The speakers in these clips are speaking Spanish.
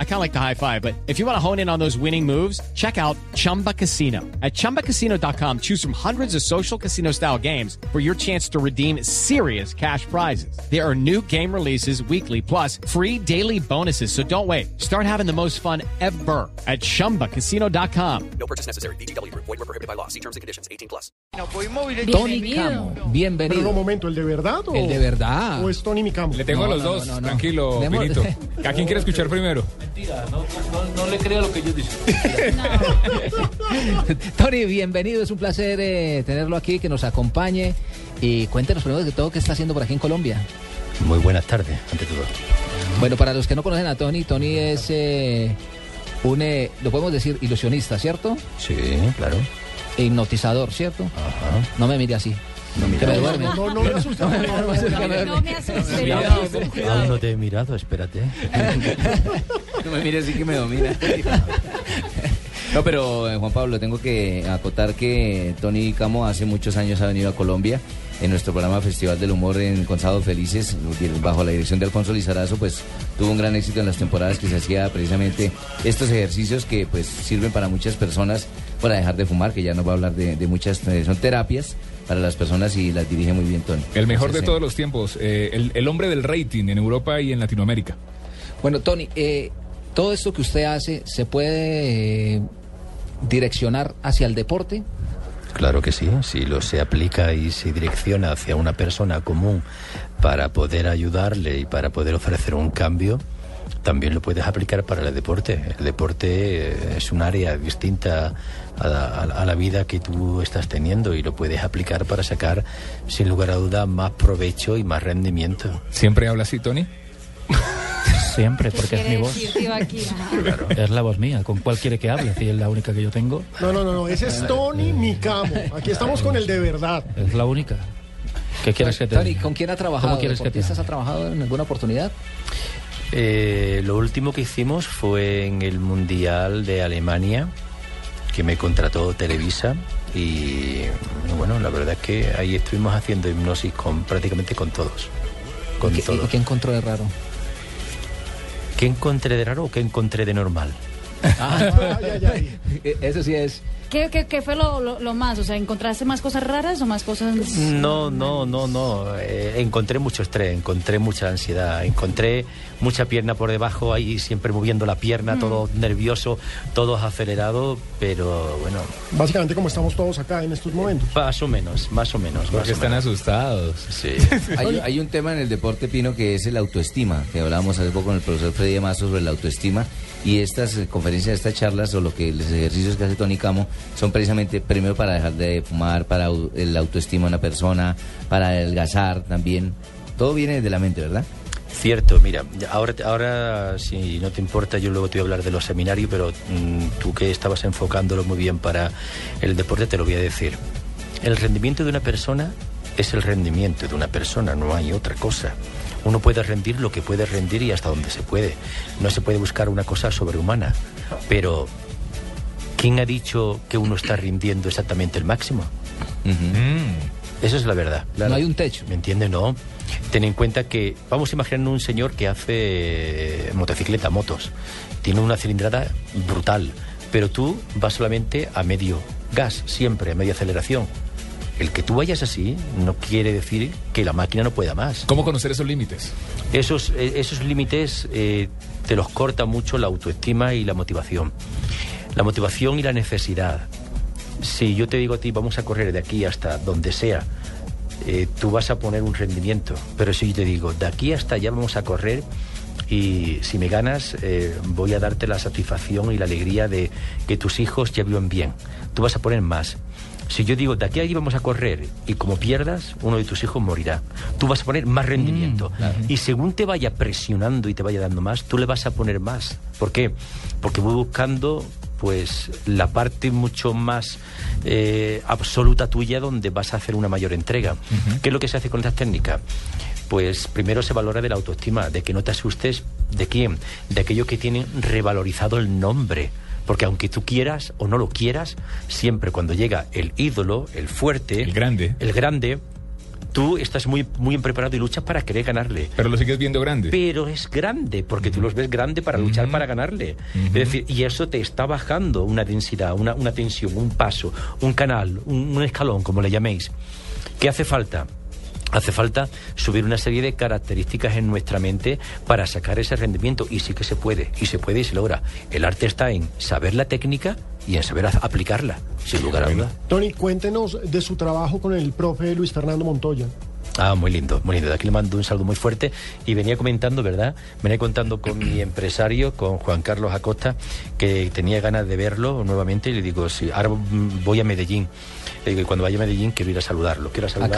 I kind of like the high five, but if you want to hone in on those winning moves, check out Chumba Casino. At ChumbaCasino.com, choose from hundreds of social casino style games for your chance to redeem serious cash prizes. There are new game releases weekly, plus free daily bonuses. So don't wait. Start having the most fun ever at ChumbaCasino.com. No purchase necessary. BGW. Void were prohibited by law. See terms and conditions. 18 plus. Tony Camo, bienvenido. Pero un momento, ¿el de verdad o, El de verdad. o es Tony Micamo? Le tengo No, a los no, dos, no, no, no. tranquilo, Demos- Pinito. ¿A quién quiere escuchar primero? Mentira, no, no, no le crea lo que ellos dicen. Tony, bienvenido. Es un placer eh, tenerlo aquí, que nos acompañe. Y cuéntenos primero de todo qué está haciendo por aquí en Colombia. Muy buenas tardes, ante todo. Bueno, para los que no conocen a Tony, Tony es eh, un, eh, lo podemos decir, ilusionista, ¿cierto? Sí, claro. E hipnotizador, ¿cierto? Ajá. No me mire así. mira. que me No, duerme. no, no, no me favor. No me asustes. Aún no te he mirado, espérate. No me mires así que me domina. No, pero eh, Juan Pablo, tengo que acotar que Tony Camo hace muchos años ha venido a Colombia en nuestro programa Festival del Humor en Con Sábado Felices, bajo la dirección de Alfonso Lizarazo, pues tuvo un gran éxito en las temporadas que se hacía precisamente estos ejercicios que pues sirven para muchas personas para dejar de fumar, que ya nos va a hablar de, de muchas, eh, son terapias para las personas y las dirige muy bien Tony. El mejor de todos los tiempos, eh, el, el hombre del rating en Europa y en Latinoamérica. Bueno, Tony, eh, todo esto que usted hace, ¿se puede eh, direccionar hacia el deporte? Claro que sí, si lo se aplica y se direcciona hacia una persona común para poder ayudarle y para poder ofrecer un cambio, también lo puedes aplicar para el deporte. El deporte eh, es un área distinta a la, a la- a la vida que tú estás teniendo y lo puedes aplicar para sacar, sin lugar a duda, más provecho y más rendimiento. ¿Siempre habla así, Tony? Siempre, porque es mi voz. Es la voz mía. ¿Con cuál quiere que hable? Si es la única que yo tengo, No, no, no, no, ese es Tony Micamo. Aquí estamos con el de verdad. es la única. ¿Qué quieres que te Tony? ¿con quién ha trabajado? ¿Cómo quieres que te ¿Deportistas ha trabajado en alguna oportunidad? Eh, lo último que hicimos fue en el Mundial de Alemania, que me contrató Televisa. Y bueno, la verdad es que ahí estuvimos haciendo hipnosis con prácticamente con todos. Con ¿Qué, todos. ¿Y qué encontró de raro? ¿Qué encontré de raro o qué encontré de normal? Ay, ay, ay. Eh, Eso sí es. ¿Qué, qué, qué fue lo, lo, lo más? O sea, ¿encontraste más cosas raras o más cosas...? No, no, no, no. Eh, encontré mucho estrés, encontré mucha ansiedad, encontré mucha pierna por debajo, ahí siempre moviendo la pierna, todo nervioso, todo acelerado, pero bueno, Básicamente como estamos todos acá en estos momentos. más o menos, más o menos. Porque están menos. asustados. Sí. Hay, hay un tema en el deporte, Pino, que es el autoestima, que hablábamos hace poco con el profesor Freddy más sobre la autoestima. Y estas conferencias, estas charlas o lo que los ejercicios que hace Tony Camo son precisamente primero para dejar de fumar, para el autoestima de una persona, para adelgazar también. Todo viene de la mente, ¿verdad? Cierto, mira, ahora, ahora si no te importa, yo luego te voy a hablar de los seminarios, pero mm, tú que estabas enfocándolo muy bien para el deporte, te lo voy a decir. El rendimiento de una persona es el rendimiento de una persona, no hay otra cosa. Uno puede rendir lo que puede rendir y hasta donde se puede. No se puede buscar una cosa sobrehumana, pero ¿quién ha dicho que uno está rindiendo exactamente el máximo? Mm. Eso es la verdad. No hay un techo. ¿Me entiende? No. Ten en cuenta que vamos a imaginar un señor que hace motocicleta, motos. Tiene una cilindrada brutal, pero tú vas solamente a medio gas, siempre a media aceleración. El que tú vayas así no quiere decir que la máquina no pueda más. ¿Cómo conocer esos límites? Esos, eh, esos límites eh, te los corta mucho la autoestima y la motivación. La motivación y la necesidad. Si yo te digo a ti, vamos a correr de aquí hasta donde sea, eh, tú vas a poner un rendimiento. Pero si yo te digo, de aquí hasta allá vamos a correr y si me ganas, eh, voy a darte la satisfacción y la alegría de que tus hijos ya vivan bien. Tú vas a poner más. Si yo digo, de aquí a allí vamos a correr y como pierdas, uno de tus hijos morirá. Tú vas a poner más rendimiento. Y según te vaya presionando y te vaya dando más, tú le vas a poner más. ¿Por qué? Porque voy buscando pues la parte mucho más eh, absoluta tuya donde vas a hacer una mayor entrega. ¿Qué es lo que se hace con estas técnicas? Pues primero se valora de la autoestima, de que no te asustes de quién, de aquellos que tienen revalorizado el nombre. Porque aunque tú quieras o no lo quieras, siempre cuando llega el ídolo, el fuerte, El grande. el grande, tú estás muy, muy preparado y luchas para querer ganarle. Pero lo sigues viendo grande. Pero es grande, porque tú los ves grande para luchar para ganarle. Es decir, y eso te está bajando una densidad, una, una tensión, un paso, un canal, un, un escalón, como le llaméis. ¿Qué hace falta? Hace falta subir una serie de características en nuestra mente para sacar ese rendimiento. Y sí que se puede, y se puede y se logra. El arte está en saber la técnica y en saber aplicarla, sin lugar a duda. Tony, cuéntenos de su trabajo con el profe Luis Fernando Montoya. Ah, muy lindo, muy lindo. De aquí le mando un saludo muy fuerte. Y venía comentando, ¿verdad? Venía contando con mi empresario, con Juan Carlos Acosta, que tenía ganas de verlo nuevamente. Y le digo, sí, ahora voy a Medellín. Le digo, y cuando vaya a Medellín quiero ir a saludarlo. Quiero saludarlo.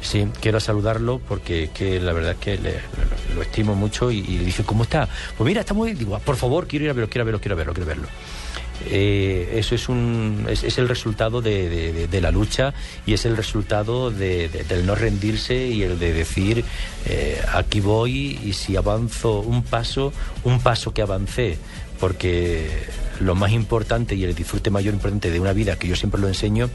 Sí, quiero saludarlo porque que la verdad es que le- lo, lo estimo mucho. Y, y le dije, ¿cómo está? Pues mira, está muy bien. Digo, "Ah, por favor, quiero ir a verlo, quiero verlo, quiero verlo, quiero verlo. Eh, eso es, un, es, el resultado de, la lucha y es el resultado de- de- del no rendirse y el de decir eh, aquí voy y si avanzo un paso, un paso que avancé, porque lo más importante y el disfrute mayor importante de una vida, que yo siempre lo enseño,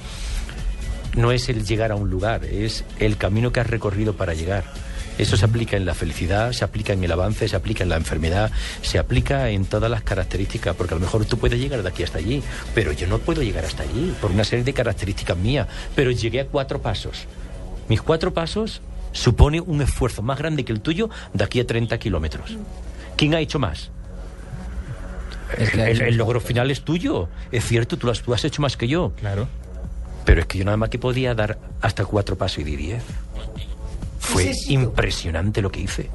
no es el llegar a un lugar, es el camino que has recorrido para llegar. Eso se aplica en la felicidad, se aplica en el avance, se aplica en la enfermedad, se aplica en todas las características, porque a lo mejor tú puedes llegar de aquí hasta allí, pero yo no puedo llegar hasta allí por una serie de características mías, pero llegué a cuatro pasos. Mis cuatro pasos supone un esfuerzo más grande que el tuyo de aquí a 30 kilómetros. ¿Quién ha hecho más? El logro final es tuyo. Es cierto, tú lo has, tú has hecho más que yo. Claro. Pero es que yo nada más que podía dar hasta cuatro pasos y di diez. Fue Necesito. impresionante lo que hice.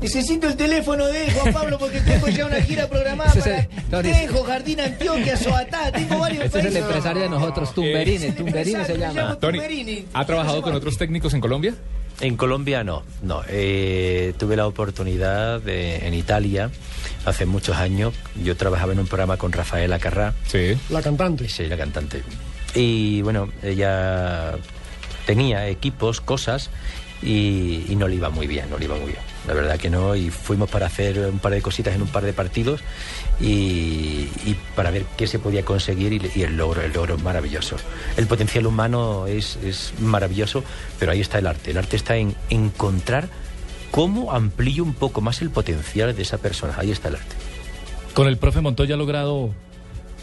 Necesito el teléfono de él, Juan Pablo, porque tengo ya una gira programada para Tony, Tenjo, Jardín, Antioquia, Soatá, tengo varios Este es el empresario de nosotros, Tumberini. Tumberini se llama. Tony, ¿ha trabajado con otros técnicos en Colombia? En Colombia no, no. Eh, tuve la oportunidad de, en Italia hace muchos años. Yo trabajaba en un programa con Rafaela Carrá. Sí. La cantante. Sí, la cantante. Y bueno, ella tenía equipos, cosas, y, no le iba muy bien, no le iba muy bien. La verdad que no, y fuimos para hacer un par de cositas en un par de partidos y, para ver qué se podía conseguir y, y el logro, el logro es maravilloso. El potencial humano es, es maravilloso, pero ahí está el arte. El arte está en encontrar cómo amplío un poco más el potencial de esa persona. Ahí está el arte. Con el profe Montoya ha logrado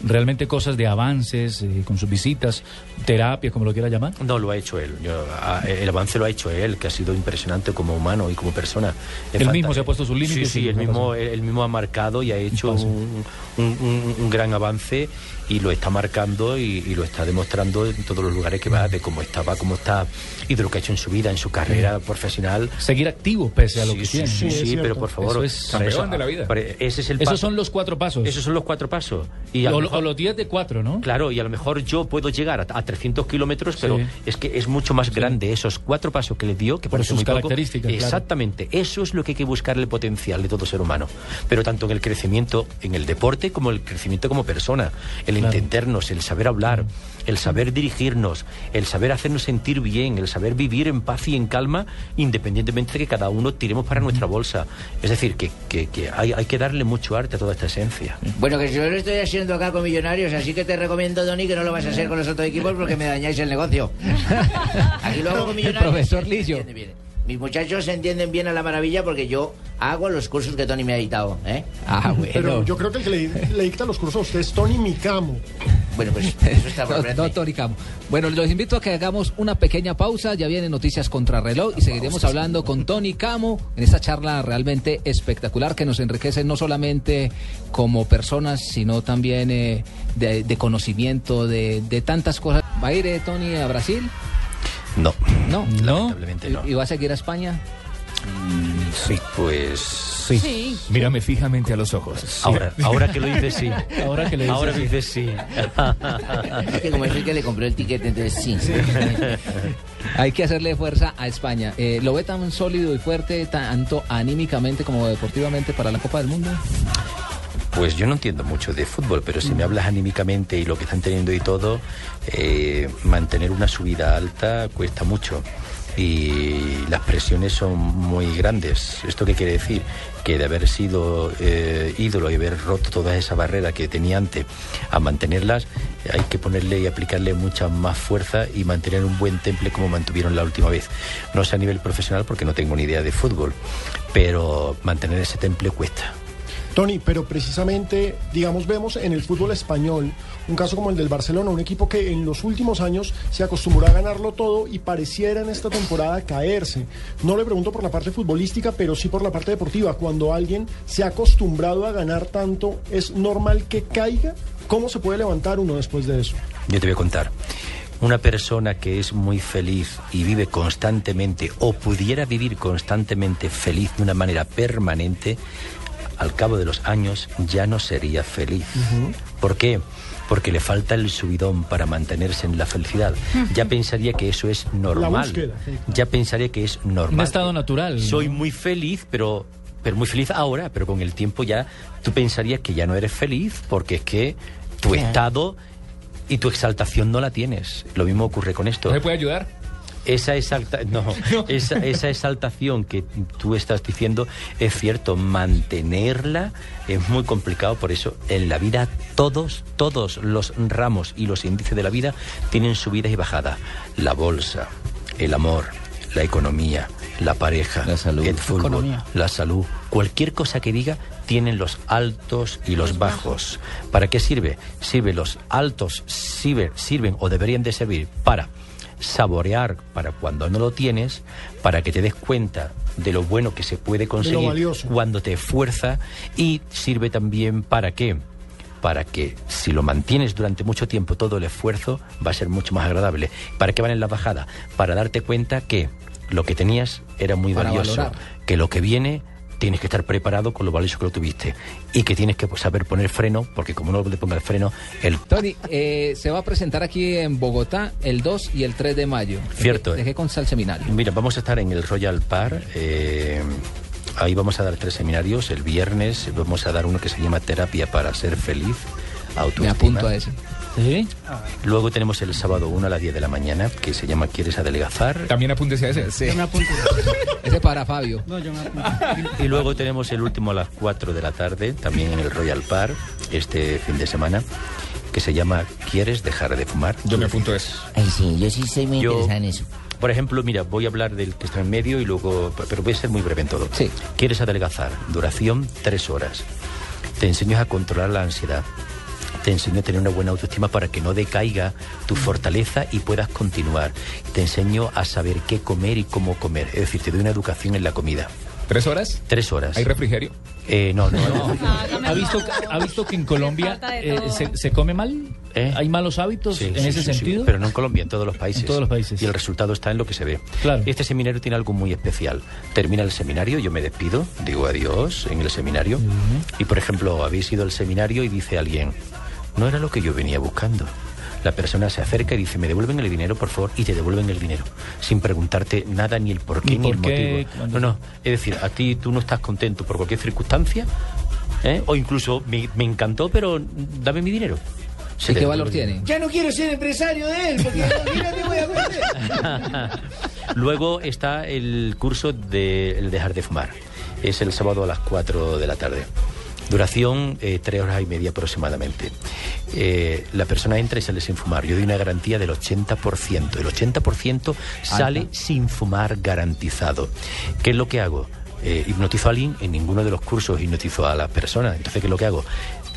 realmente cosas de avances, eh, con sus visitas, terapia, como lo quiera llamar. No, lo ha hecho él. Yo, a- el avance lo ha hecho él, que ha sido impresionante como humano y como persona. Él mismo fanta- se ha puesto sus límites Sí, y sí, él mismo, él, mismo ha marcado y ha hecho un, un- un- un gran avance y lo está marcando y, y lo está demostrando en todos los lugares que va, de cómo estaba, cómo está y de lo que ha hecho en su vida, en su carrera profesional. Seguir activo pese a lo Sí, que sí, tiene. sí, Sí, sí, pero por favor. Eso es campeón de la vida. ese es el Esos paso. son los cuatro pasos. Esos son los cuatro pasos. Y lo lo- mejor- o los 10 de cuatro, ¿no? Claro, y a lo mejor yo puedo llegar a, a 300 kilómetros, pero Sí. es que es mucho más grande esos cuatro pasos que le dio, que Por sus muy poco. características, claro. Exactamente, eso es lo que hay que buscar el potencial de todo ser humano. Pero tanto en el crecimiento en el deporte como el crecimiento como persona, el Claro. entendernos, el saber hablar, el saber dirigirnos, el saber hacernos sentir bien, el saber vivir en paz y en calma, independientemente de que cada uno tiremos para nuestra bolsa. Es decir, que, que- que hay, hay que darle mucho arte a toda esta esencia. Bueno, que yo lo estoy haciendo acá con Millonarios, así que te recomiendo, Tony, que no lo vas a hacer con los otros equipos porque me dañáis el negocio. Aquí lo hago con Millonarios. profesor Lillo. Mis muchachos se entienden bien a la maravilla porque yo hago los cursos que Tony me ha editado, ¿eh? Ah, bueno. Pero yo creo que el que le, le dicta los cursos a usted es Tony Micamo. Bueno, pues eso está por No, frente. no, Tony Camo. Bueno, los invito a que hagamos una pequeña pausa. Ya vienen noticias contra reloj y seguiremos hablando con Tony Camo en esta charla realmente espectacular que nos enriquece no solamente como personas, sino también eh, de, de conocimiento, de, de tantas cosas. ¿Va a ir eh, Tony a Brasil? No, No. lamentablemente no. ¿Y va a seguir a España? Sí, pues Sí. Sí. Mírame fijamente a los ojos. Ahora, ahora que lo dices, sí. Ahora que le dices Ahora sí. que dices sí. Es que como es el que le compró el tiquete, entonces sí. Hay que hacerle fuerza a España. Eh, ¿Lo ve tan sólido y fuerte, tanto anímicamente como deportivamente para la Copa del Mundo? Pues yo no entiendo mucho de fútbol, pero si me hablas anímicamente y lo que están teniendo y todo, eh, mantener una subida alta cuesta mucho. Y las presiones son muy grandes. ¿Esto qué quiere decir? Que de haber sido eh, ídolo y haber roto toda esa barrera que tenía antes a mantenerlas, hay que ponerle y aplicarle mucha más fuerza y mantener un buen temple como mantuvieron la última vez. No sé a nivel profesional porque no tengo ni idea de fútbol, pero mantener ese temple cuesta. Tony, pero precisamente, digamos, vemos en el fútbol español un caso como el del Barcelona, un equipo que en los últimos años se acostumbró a ganarlo todo y pareciera en esta temporada caerse. No le pregunto por la parte futbolística, pero sí por la parte deportiva. Cuando alguien se ha acostumbrado a ganar tanto, ¿es normal que caiga? ¿Cómo se puede levantar uno después de eso? Yo te voy a contar. Una persona que es muy feliz y vive constantemente o pudiera vivir constantemente feliz de una manera permanente, al cabo de los años ya no sería feliz. ¿Por qué? Porque le falta el subidón para mantenerse en la felicidad. Ya pensaría que eso es normal. Ya pensaría que es normal. Un estado natural. Soy muy feliz, pero, pero muy feliz ahora, pero con el tiempo ya tú pensarías que ya no eres feliz porque es que tu estado y tu exaltación no la tienes. Lo mismo ocurre con esto. ¿No se puede ayudar? Esa, exalta, no, esa, esa exaltación que tú estás diciendo es cierto, mantenerla es muy complicado, por eso en la vida todos, todos los ramos y los índices de la vida tienen subidas y bajadas. La bolsa, el amor, la economía, la pareja, La salud. el fútbol, Economía. la salud, cualquier cosa que diga tienen los altos y los bajos. ¿Para qué sirve? Sirve los altos, sirve- sirven o deberían de servir para saborear para cuando no lo tienes, para que te des cuenta de lo bueno que se puede conseguir cuando te esfuerza y sirve también para qué? Para que si lo mantienes durante mucho tiempo todo el esfuerzo va a ser mucho más agradable. ¿Para qué van en la bajada? Para darte cuenta que lo que tenías era muy Para valioso, valorar. que lo que viene tienes que estar preparado con lo valioso que lo tuviste y que tienes que saber poner freno, porque como no le pongas freno, el Tony, eh, se va a presentar aquí en Bogotá el 2 y el 3 de mayo. Cierto, ¿De, eh. qué consta el seminario? Mira, vamos a estar en el Royal Par. eh, ahí vamos a dar tres seminarios. El viernes vamos a dar uno que se llama Terapia para ser feliz. Me Autoestima. apunto a ese. ¿Sí? Luego tenemos el sábado 1 a las 10 de la mañana, que se llama ¿Quieres adelgazar? También apúntese a ese. Ese para Fabio. Y luego tenemos el último a las 4 de la tarde, también en el Royal Par, este fin de semana, que se llama ¿Quieres dejar de fumar? Yo me apunto a ese. Ay, sí, yo sí estoy muy Yo- interesada en eso. Por ejemplo, mira, voy a hablar del que está en medio y luego, pero voy a ser muy breve en todo. Sí. ¿Quieres adelgazar? Duración tres horas. Te enseño a controlar la ansiedad. Te enseño a tener una buena autoestima para que no decaiga tu fortaleza y puedas continuar. Te enseño a saber qué comer y cómo comer. Es decir, te doy una educación en la comida. ¿Tres horas? Tres horas. ¿Hay refrigerio? Eh, no, no, no. ¿Ha visto, ¿Ha visto que en Colombia eh, se, se come mal? ¿Eh? ¿Hay malos hábitos Sí, en sí, ese sí, sí, sentido? pero no en Colombia, en todos los países. En todos los países. Y el resultado está en lo que se ve. Claro. Este seminario tiene algo muy especial. Termina el seminario, yo me despido, digo adiós en el seminario. Y por ejemplo, habéis ido al seminario y dice alguien, no era lo que yo venía buscando. La persona se acerca y dice, me devuelven el dinero, por favor, y te devuelven el dinero, sin preguntarte nada, ni el por qué, Ni ni, por el qué, motivo. cuando- No, no, es decir, a ti tú no estás contento por cualquier circunstancia, ¿eh? o incluso me, me encantó, pero dame mi dinero. Se ¿Y qué valor tiene? Ya no quiero ser empresario de él, porque mira te voy a. Luego está el curso de el dejar de fumar. Es el sábado a las 4 de la tarde. Duración eh, tres horas y media aproximadamente. Eh, la persona entra y sale sin fumar. Yo doy una garantía del 80%. El 80% sale sin fumar garantizado. ¿Qué es lo que hago? Eh, hipnotizo a alguien, en ninguno de los cursos hipnotizo a la persona. Entonces, ¿qué es lo que hago?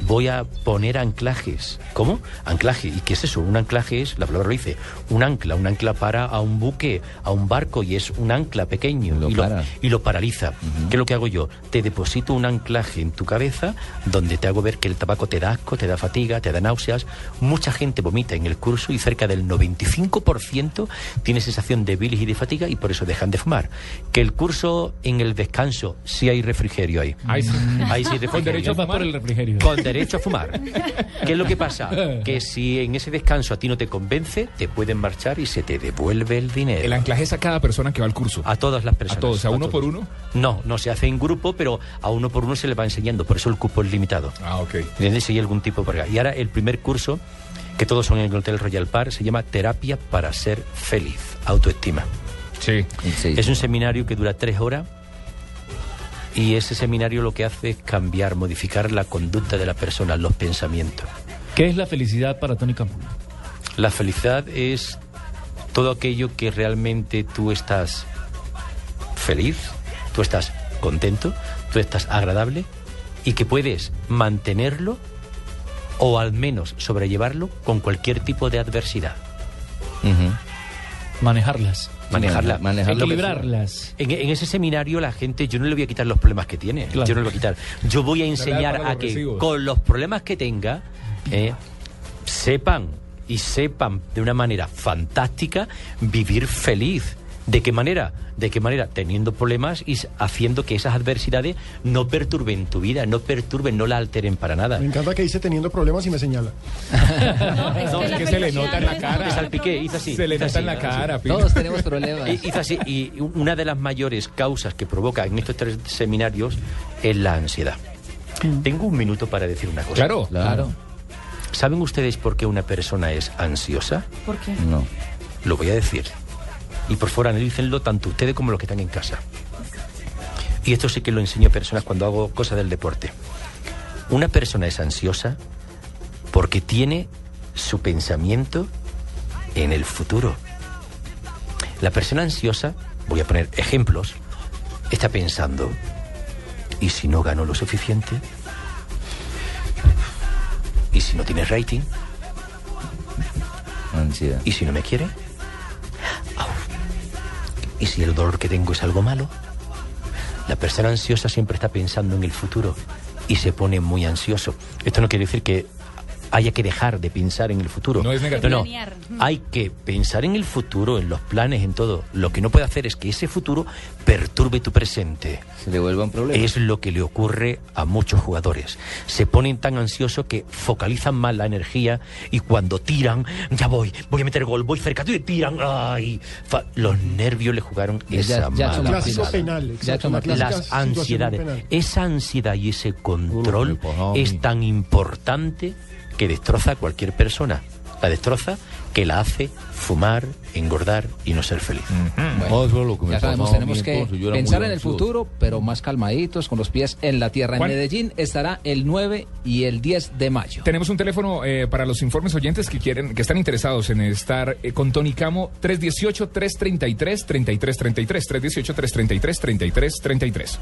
Voy a poner anclajes. ¿Cómo? Anclaje. ¿Y qué es eso? Un anclaje es, la palabra lo dice, un ancla. Un ancla para a un buque, a un barco, y es un ancla pequeño. Lo y, lo, y lo paraliza. ¿Qué es lo que hago yo? Te deposito un anclaje en tu cabeza donde te hago ver que el tabaco te da asco, te da fatiga, te da náuseas. Mucha gente vomita en el curso y cerca del 95% tiene sensación de bilis y de fatiga y por eso dejan de fumar. Que el curso en el descanso sí hay refrigerio ahí. Ahí sí. Ahí sí hay Con refrigerio. derecho a fumar. por el refrigerio. Con derecho a fumar. ¿Qué es lo que pasa? Que si en ese descanso a ti no te convence, te pueden marchar y se te devuelve el dinero. El anclaje es a cada persona que va al curso. A todas las personas. ¿A todos? ¿A uno por uno? No, no se hace en grupo, pero a uno por uno se le va enseñando. Por eso el cupo es limitado. Ah, ok. ¿Entiendes? Si hay algún tipo por acá. Y ahora el primer curso, que todos son en el Hotel Royal Park, se llama Terapia para ser feliz. Autoestima. Sí. Es un seminario que dura tres horas y ese seminario lo que hace es cambiar, modificar la conducta de la persona, los pensamientos. ¿Qué es la felicidad para Tony Camo? La felicidad es todo aquello que realmente tú estás feliz, tú estás contento, tú estás agradable y que puedes mantenerlo o al menos sobrellevarlo con cualquier tipo de adversidad. Manejarlas. Manejarla. Manejarlo. Equilibrarlas. En, en ese seminario la gente, yo no le voy a quitar los problemas que tiene, Claro. yo no le voy a quitar. Yo voy a enseñar a que recibos. con los problemas que tenga, eh, sepan y sepan de una manera fantástica vivir feliz. ¿De qué manera? ¿De qué manera? Teniendo problemas y haciendo que esas adversidades no perturben tu vida, no perturben, no la alteren para nada. Me encanta que dice teniendo problemas y me señala. No, es No, que es la que se le nota en la cara. salpiqué, hizo así. Se le nota así, en la cara. Todos tenemos problemas. Hizo así, y una de las mayores causas que provoca en estos tres seminarios es la ansiedad. Tengo un minuto para decir una cosa. Claro. Claro. ¿Saben ustedes por qué una persona es ansiosa? ¿Por qué? No. Lo voy a decir. Y por favor analícenlo tanto ustedes como los que están en casa. Y esto sí que lo enseño a personas cuando hago cosas del deporte. Una persona es ansiosa porque tiene su pensamiento en el futuro. La persona ansiosa, voy a poner ejemplos, está pensando, ¿y si no gano lo suficiente? ¿Y si no tiene rating? Ansiedad. ¿Y si no me quiere? ¿Y si el dolor que tengo es algo malo? La persona ansiosa siempre está pensando en el futuro y se pone muy ansioso. Esto no quiere decir que haya que dejar de pensar en el futuro. No es negativo. No. Hay que pensar en el futuro, en los planes, en todo. Lo que no puede hacer es que ese futuro perturbe tu presente. Se le vuelva un problema. Es lo que le ocurre a muchos jugadores. Se ponen tan ansiosos que focalizan mal la energía y cuando tiran, ya voy, voy a meter gol, voy cerca, y tiran, ay, fa- los nervios le jugaron Ya- esa ya mala Clásico pasada. penal. Ya Exacto, Las ansiedades, penal. esa ansiedad y ese control Uy, pues, es tan importante que destroza a cualquier persona. La destroza que la hace fumar, engordar y no ser feliz. Ya sabemos, tenemos que pensar en el futuro, pero más calmaditos, con los pies en la tierra. En. Medellín estará el 9 y el 10 de mayo. Tenemos un teléfono eh, para los informes oyentes que quieren, que están interesados en estar eh, con Tony Camo, 318-333-3333, 318-333-3333.